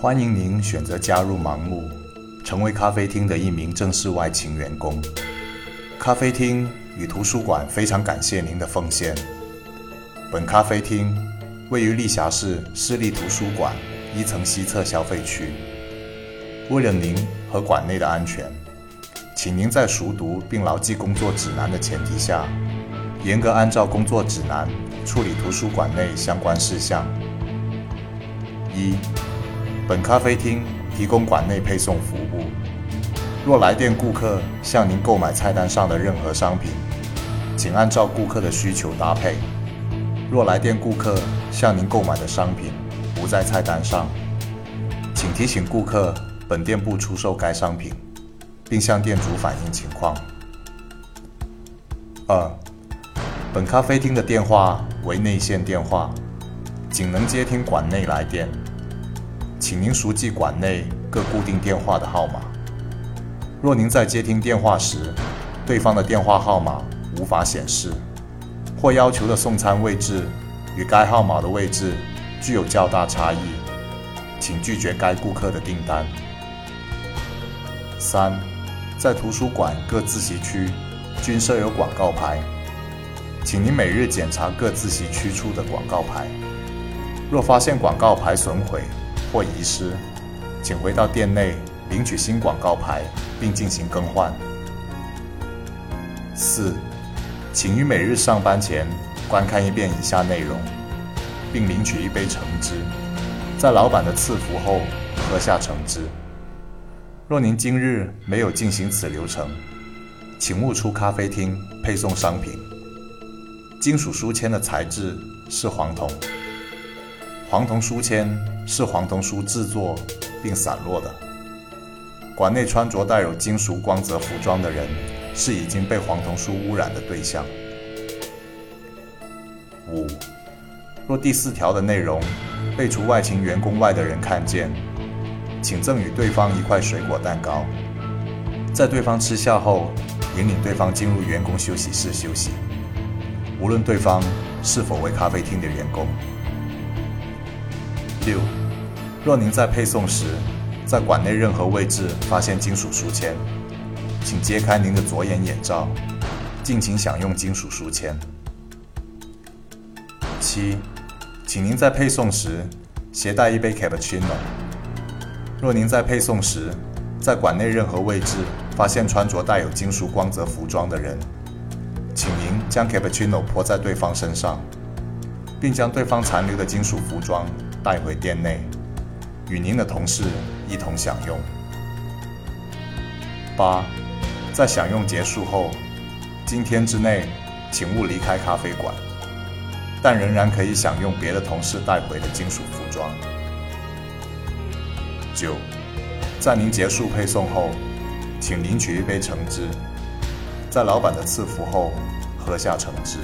欢迎您选择加入盲目，成为咖啡厅的一名正式外勤员工。咖啡厅与图书馆非常感谢您的奉献。本咖啡厅位于丽霞市市立图书馆一层西侧消费区。为了您和馆内的安全，请您在熟读并牢记工作指南的前提下，严格按照工作指南处理图书馆内相关事项。一，本咖啡厅提供馆内配送服务。若来电顾客向您购买菜单上的任何商品，请按照顾客的需求搭配。若来电顾客向您购买的商品不在菜单上，请提醒顾客本店不出售该商品，并向店主反映情况。二，本咖啡厅的电话为内线电话，仅能接听馆内来电，请您熟记馆内各固定电话的号码。若您在接听电话时，对方的电话号码无法显示，或要求的送餐位置与该号码的位置具有较大差异，请拒绝该顾客的订单。三，在图书馆各自习区均设有广告牌，请您每日检查各自习区处的广告牌。若发现广告牌损毁或遗失，请回到店内领取新广告牌，并进行更换。四，请于每日上班前观看一遍以下内容，并领取一杯橙汁，在老板的赐福后喝下橙汁。若您今日没有进行此流程，请勿出咖啡厅配送商品。金属书签的材质是黄铜，黄铜书签是黄铜书制作并散落的。馆内穿着带有金属光泽服装的人是已经被黄铜书污染的对象。五，若第四条的内容被除外勤员工外的人看见，请赠予对方一块水果蛋糕，在对方吃下后，引领对方进入员工休息室休息，无论对方是否为咖啡厅的员工。六，若您在配送时，在馆内任何位置发现金属书签，请揭开您的左眼眼罩，尽情享用金属书签。七，请您在配送时携带一杯 cappuccino。若您在配送时，在馆内任何位置发现穿着带有金属光泽服装的人，请您将 cappuccino 泼在对方身上，并将对方残留的金属服装带回店内，与您的同事一同享用。八，在享用结束后，今天之内请勿离开咖啡馆，但仍然可以享用别的同事带回的金属服装。九，在您结束配送后，请领取一杯橙汁，在老板的赐福后喝下橙汁。